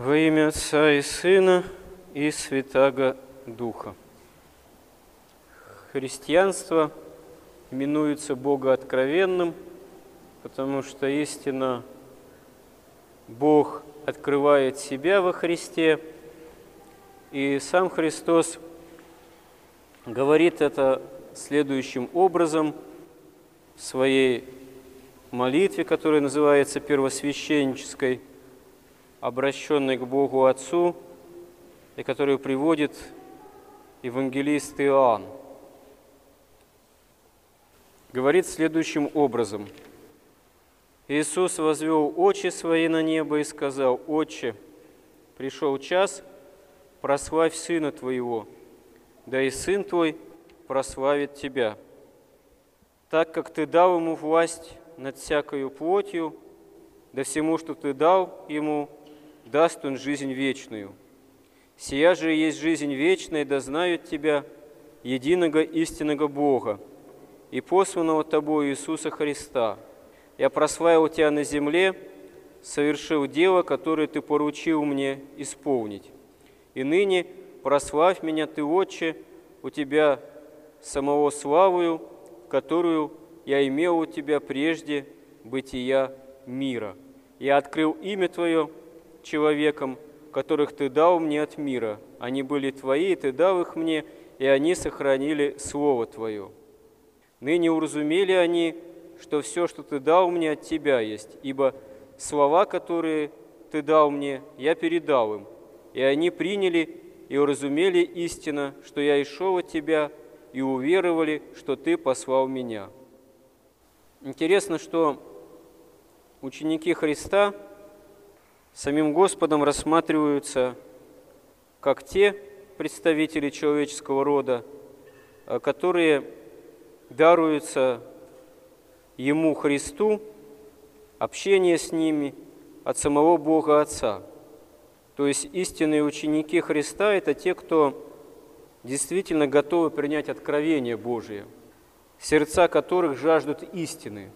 Во имя Отца и Сына и Святаго Духа. Христианство именуется Богооткровенным, потому что истина Бог открывает себя во Христе, и сам Христос говорит это следующим образом в своей молитве, которая называется первосвященнической – обращенный к Богу Отцу, и которую приводит евангелист Иоанн. Говорит следующим образом. Иисус возвел очи свои на небо и сказал, «Отче, пришел час, прославь Сына Твоего, да и Сын Твой прославит Тебя, так как Ты дал Ему власть над всякою плотью, да всему, что Ты дал Ему, даст Он жизнь вечную. Сия же есть жизнь вечная, да знают Тебя, единого истинного Бога, и посланного Тобою Иисуса Христа. Я прославил Тебя на земле, совершил дело, которое Ты поручил мне исполнить. И ныне прославь меня Ты, Отче, у Тебя самого славою, которую я имел у Тебя прежде бытия мира. Я открыл имя Твое человеком, которых Ты дал мне от мира. Они были Твои, и Ты дал их мне, и они сохранили Слово Твое. Ныне уразумели они, что все, что Ты дал мне, от Тебя есть, ибо слова, которые Ты дал мне, я передал им, и они приняли и уразумели истинно, что я и шел от Тебя, и уверовали, что Ты послал меня». Интересно, что ученики Христа – самим Господом рассматриваются как те представители человеческого рода, э, которые даруются Ему, Христу, общение с ними от самого Бога Отца. То есть истинные ученики Христа – это те, кто действительно готовы принять откровение Божие, сердца которых жаждут истины,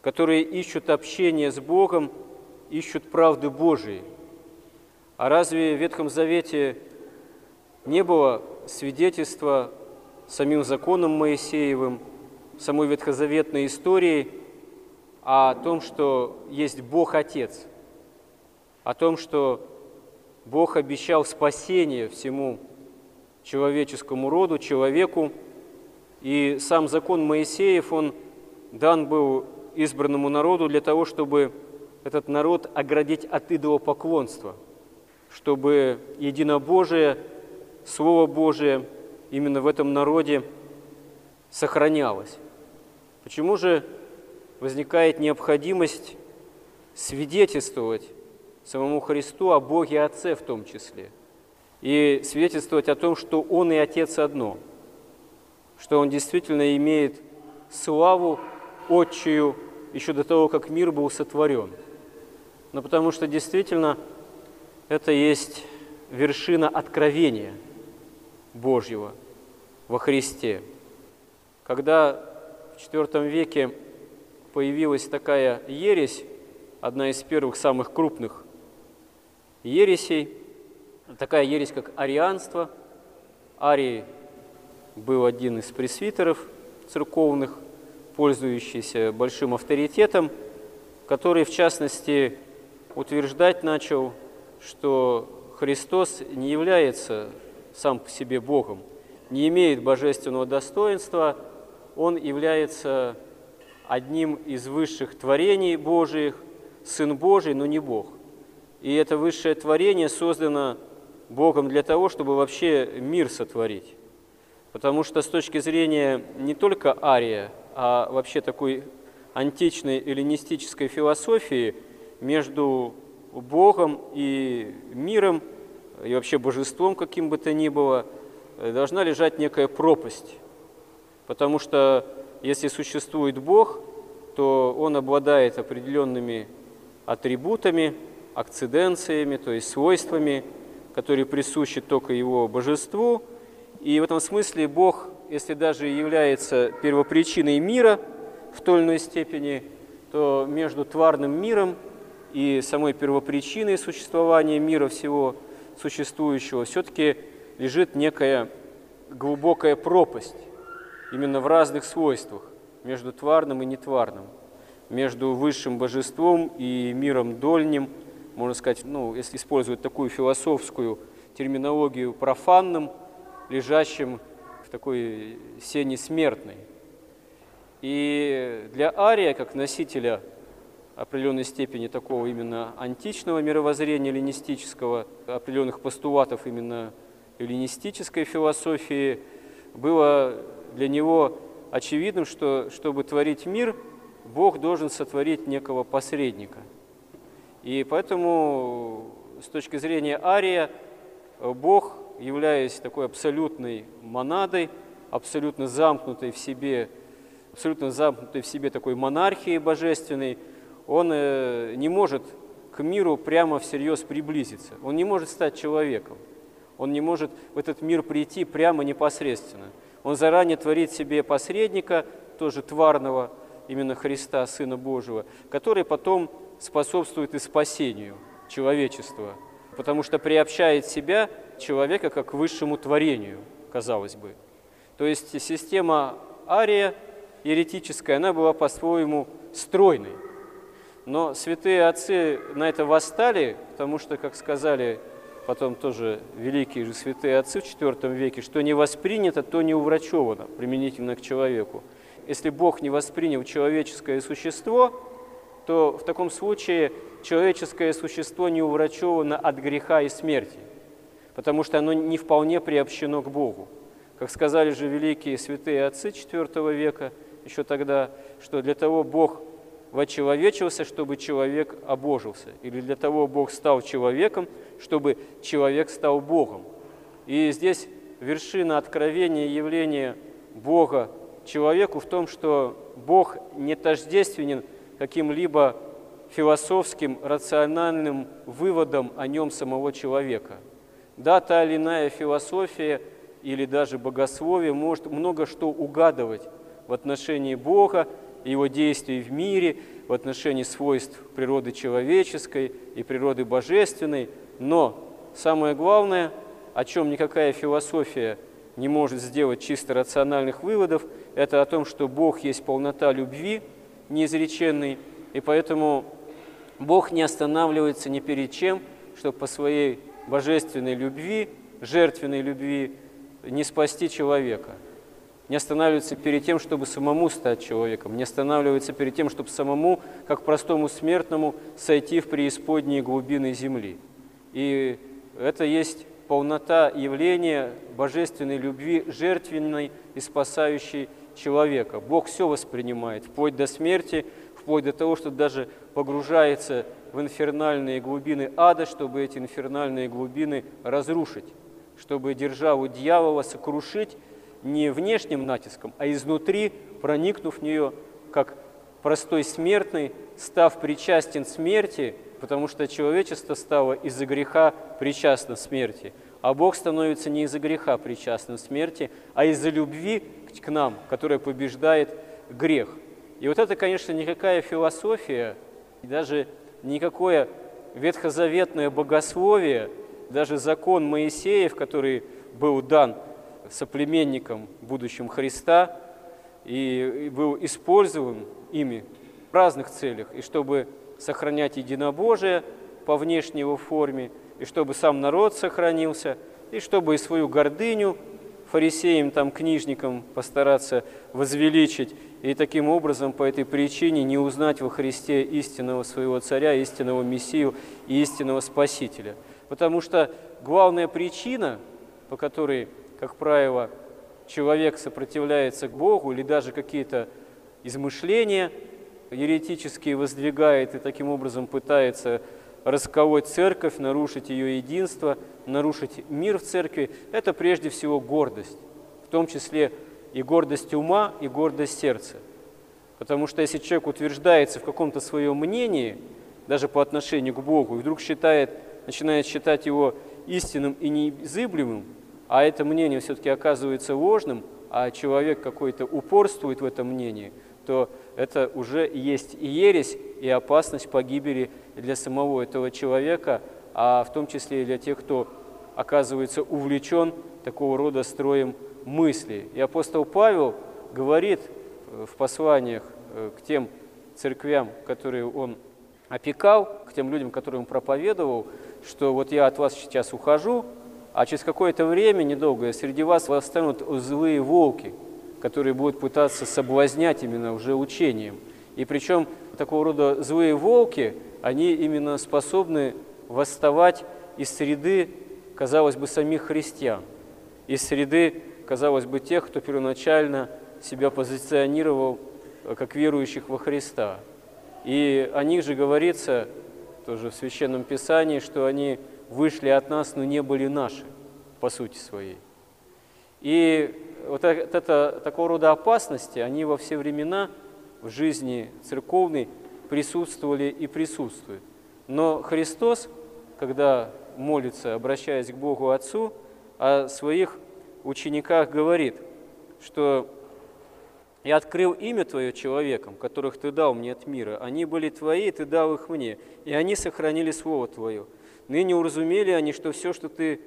которые ищут общение с Богом – ищут правды Божией. А разве в Ветхом Завете не было свидетельства самим законом Моисеевым, самой ветхозаветной истории о том, что есть Бог Отец, о том, что Бог обещал спасение всему человеческому роду, человеку, и сам закон Моисеев, он дан был избранному народу для того, чтобы этот народ оградить от идолопоклонства, чтобы единобожие, Слово Божие именно в этом народе сохранялось. Почему же возникает необходимость свидетельствовать самому Христу о Боге Отце в том числе, и свидетельствовать о том, что Он и Отец одно, что Он действительно имеет славу Отчию еще до того, как мир был сотворен – но потому что действительно это есть вершина откровения Божьего во Христе. Когда в IV веке появилась такая ересь, одна из первых самых крупных ересей, такая ересь, как арианство. Арий был один из пресвитеров церковных, пользующийся большим авторитетом, который, в частности, утверждать начал, что Христос не является сам по себе Богом, не имеет божественного достоинства, Он является одним из высших творений Божиих, Сын Божий, но не Бог. И это высшее творение создано Богом для того, чтобы вообще мир сотворить. Потому что с точки зрения не только ария, а вообще такой античной эллинистической философии – между Богом и миром, и вообще божеством каким бы то ни было, э, должна лежать некая пропасть. Потому что если существует Бог, то Он обладает определенными атрибутами, акциденциями, то есть свойствами, которые присущи только Его божеству. И в этом смысле Бог, если даже является первопричиной мира в той или иной степени, то между тварным миром и самой первопричиной существования мира всего существующего, все-таки лежит некая глубокая пропасть именно в разных свойствах между тварным и нетварным, между высшим божеством и миром дольним, можно сказать, ну, если использовать такую философскую терминологию, профанным, лежащим в такой сене смертной. И для Ария, как носителя определенной степени такого именно античного мировоззрения эллинистического, определенных постулатов именно эллинистической философии, было для него очевидным, что чтобы творить мир, Бог должен сотворить некого посредника. И поэтому с точки зрения Ария Бог, являясь такой абсолютной монадой, абсолютно замкнутой в себе, абсолютно замкнутой в себе такой монархией божественной, он э, не может к миру прямо всерьез приблизиться. Он не может стать человеком. Он не может в этот мир прийти прямо непосредственно. Он заранее творит себе посредника, тоже тварного, именно Христа, Сына Божьего, который потом способствует и спасению человечества, потому что приобщает себя человека как к высшему творению, казалось бы. То есть система ария еретическая, она была по-своему стройной. Но святые отцы на это восстали, потому что, как сказали потом тоже великие же святые отцы в IV веке, что не воспринято, то не уврачевано применительно к человеку. Если Бог не воспринял человеческое существо, то в таком случае человеческое существо не уврачевано от греха и смерти, потому что оно не вполне приобщено к Богу. Как сказали же великие святые отцы IV века, еще тогда, что для того Бог вочеловечился, чтобы человек обожился, или для того Бог стал человеком, чтобы человек стал Богом. И здесь вершина откровения явления Бога человеку в том, что Бог не тождественен каким-либо философским, рациональным выводом о нем самого человека. Да, та или иная философия или даже богословие может много что угадывать в отношении Бога, его действий в мире, в отношении свойств природы человеческой и природы божественной, но самое главное, о чем никакая философия не может сделать чисто рациональных выводов, это о том, что Бог есть полнота любви, неизреченный, и поэтому Бог не останавливается ни перед чем, чтобы по своей божественной любви, жертвенной любви не спасти человека – не останавливается перед тем, чтобы самому стать человеком, не останавливается перед тем, чтобы самому, как простому смертному, сойти в преисподние глубины земли. И это есть полнота явления божественной любви, жертвенной и спасающей человека. Бог все воспринимает, вплоть до смерти, вплоть до того, что даже погружается в инфернальные глубины ада, чтобы эти инфернальные глубины разрушить, чтобы державу дьявола сокрушить не внешним натиском, а изнутри, проникнув в нее, как простой смертный, став причастен смерти, потому что человечество стало из-за греха причастно смерти, а Бог становится не из-за греха причастным смерти, а из-за любви к нам, которая побеждает грех. И вот это, конечно, никакая философия, даже никакое ветхозаветное богословие, даже закон Моисеев, который был дан соплеменником будущим Христа и был использован ими в разных целях, и чтобы сохранять единобожие по внешней его форме, и чтобы сам народ сохранился, и чтобы и свою гордыню фарисеям, там, книжникам постараться возвеличить, и таким образом по этой причине не узнать во Христе истинного своего царя, истинного Мессию и истинного Спасителя. Потому что главная причина, по которой как правило, человек сопротивляется Богу или даже какие-то измышления еретические воздвигает и таким образом пытается расколоть церковь, нарушить ее единство, нарушить мир в церкви, это прежде всего гордость, в том числе и гордость ума, и гордость сердца. Потому что если человек утверждается в каком-то своем мнении, даже по отношению к Богу, и вдруг считает, начинает считать его истинным и неизыблемым, а это мнение все-таки оказывается ложным, а человек какой-то упорствует в этом мнении, то это уже есть и ересь, и опасность погибели для самого этого человека, а в том числе и для тех, кто оказывается увлечен такого рода строем мысли. И апостол Павел говорит э, в посланиях э, к тем церквям, которые он опекал, к тем людям, которым он проповедовал, что вот я от вас сейчас ухожу, а через какое-то время недолгое среди вас восстанут злые волки, которые будут пытаться соблазнять именно уже учением. И причем такого рода злые волки, они именно способны восставать из среды, казалось бы, самих христиан, из среды, казалось бы, тех, кто первоначально себя позиционировал э, как верующих во Христа. И о них же говорится тоже в Священном Писании, что они вышли от нас, но не были наши, по сути своей. И вот это, такого рода опасности, они во все времена в жизни церковной присутствовали и присутствуют. Но Христос, когда молится, обращаясь к Богу Отцу, о своих учениках говорит, что «Я открыл имя Твое человеком, которых Ты дал мне от мира. Они были Твои, Ты дал их мне, и они сохранили Слово Твое. Ныне уразумели они, что все, что Ты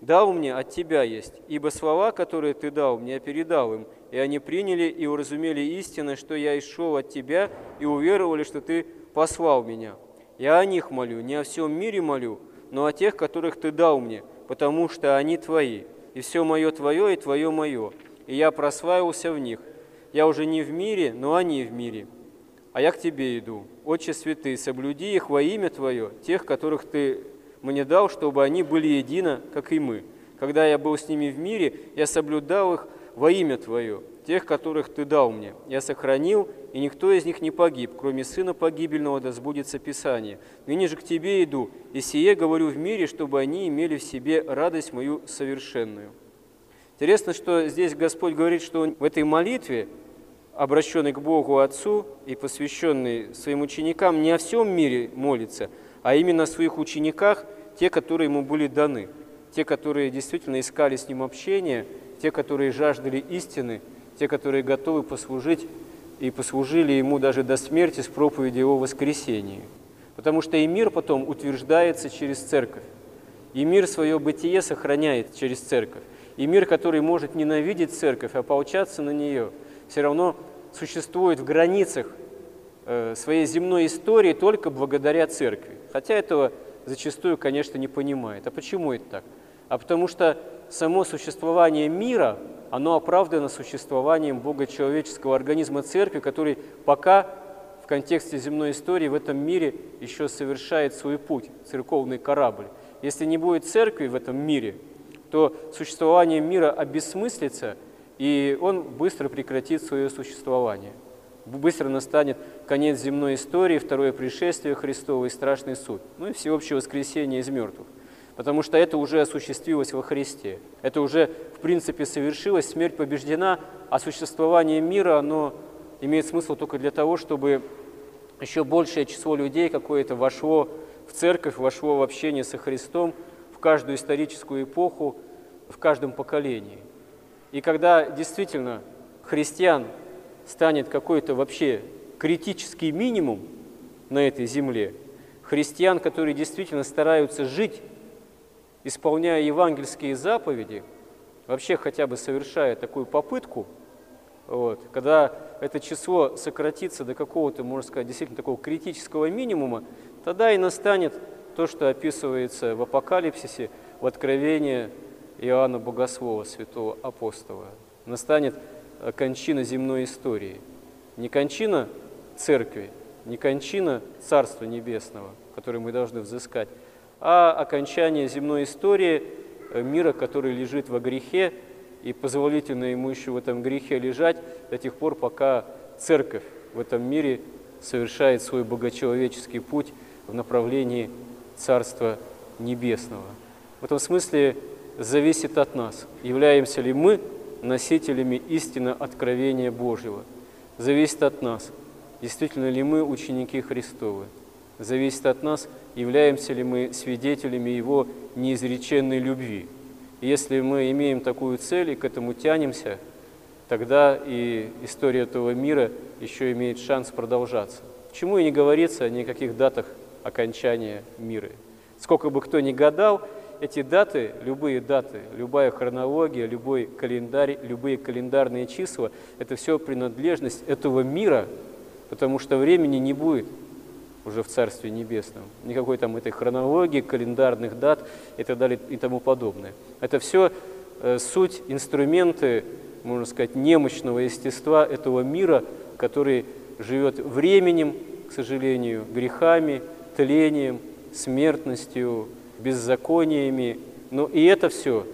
дал мне, от Тебя есть, ибо слова, которые Ты дал мне, я передал им, и они приняли и уразумели истинно, что я исшел от Тебя, и уверовали, что Ты послал меня. Я о них молю, не о всем мире молю, но о тех, которых Ты дал мне, потому что они Твои, и все мое Твое, и Твое мое, и я прославился в них. Я уже не в мире, но они в мире. А я к Тебе иду. Отче святый, соблюди их во имя Твое, тех, которых Ты мне дал, чтобы они были едино, как и мы. Когда я был с ними в мире, я соблюдал их во имя Твое, тех, которых Ты дал мне. Я сохранил, и никто из них не погиб, кроме сына погибельного, да сбудется Писание. Ныне же к Тебе иду, и сие говорю в мире, чтобы они имели в себе радость мою совершенную». Интересно, что здесь Господь говорит, что Он в этой молитве обращенный к Богу Отцу и посвященный своим ученикам, не о всем мире молится, а именно о своих учениках, те, которые ему были даны, те, которые действительно искали с ним общения, те, которые жаждали истины, те, которые готовы послужить и послужили ему даже до смерти с проповедью о воскресении. Потому что и мир потом утверждается через церковь, и мир свое бытие сохраняет через церковь. И мир, который может ненавидеть церковь, а поучаться на нее – все равно существует в границах э, своей земной истории только благодаря церкви. Хотя этого зачастую, конечно, не понимает. А почему это так? А потому что само существование мира, оно оправдано существованием богочеловеческого организма церкви, который пока в контексте земной истории в этом мире еще совершает свой путь, церковный корабль. Если не будет церкви в этом мире, то существование мира обесмыслится – и он быстро прекратит свое существование. Быстро настанет конец земной истории, второе пришествие Христово и страшный суд, ну и всеобщее воскресение из мертвых. Потому что это уже осуществилось во Христе. Это уже, в принципе, совершилось, смерть побеждена, а существование мира, оно имеет смысл только для того, чтобы еще большее число людей какое-то вошло в церковь, вошло в общение со Христом в каждую историческую эпоху, в каждом поколении. И когда действительно христиан станет какой-то вообще критический минимум на этой земле, христиан, которые действительно стараются жить, исполняя евангельские заповеди, вообще хотя бы совершая такую попытку, вот, когда это число сократится до какого-то, можно сказать, действительно такого критического минимума, тогда и настанет то, что описывается в Апокалипсисе, в Откровении Иоанна Богослова, святого апостола, настанет кончина земной истории. Не кончина церкви, не кончина Царства Небесного, которое мы должны взыскать, а окончание земной истории э, мира, который лежит во грехе, и позволительно ему еще в этом грехе лежать до тех пор, пока церковь в этом мире совершает свой богочеловеческий путь в направлении Царства Небесного. В этом смысле зависит от нас, являемся ли мы носителями истины откровения Божьего. Зависит от нас, действительно ли мы ученики Христовы. Зависит от нас, являемся ли мы свидетелями Его неизреченной любви. И если мы имеем такую цель и к этому тянемся, тогда и история этого мира еще имеет шанс продолжаться. Почему и не говорится о никаких датах окончания мира? Сколько бы кто ни гадал, эти даты, любые даты, любая хронология, любой календарь, любые календарные числа, это все принадлежность этого мира, потому что времени не будет уже в Царстве Небесном. Никакой там этой хронологии, календарных дат и так далее и тому подобное. Это все э, суть, инструменты, можно сказать, немощного естества этого мира, который живет временем, к сожалению, грехами, тлением, смертностью, беззакониями. Но и это все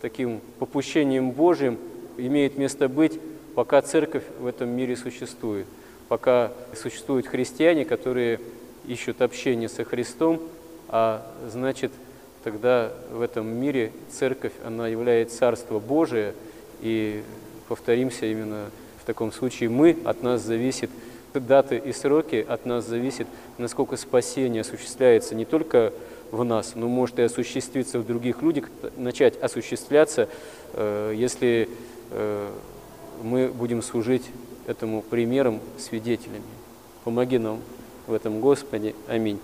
таким попущением Божьим имеет место быть, пока церковь в этом мире существует, пока существуют христиане, которые ищут общение со Христом, а значит, тогда в этом мире церковь, она является Царство Божие, и повторимся именно в таком случае мы, от нас зависит даты и сроки, от нас зависит, насколько спасение осуществляется не только в нас, но может и осуществиться в других людях, начать осуществляться, э, если э, мы будем служить этому примером, свидетелями. Помоги нам в этом, Господи. Аминь.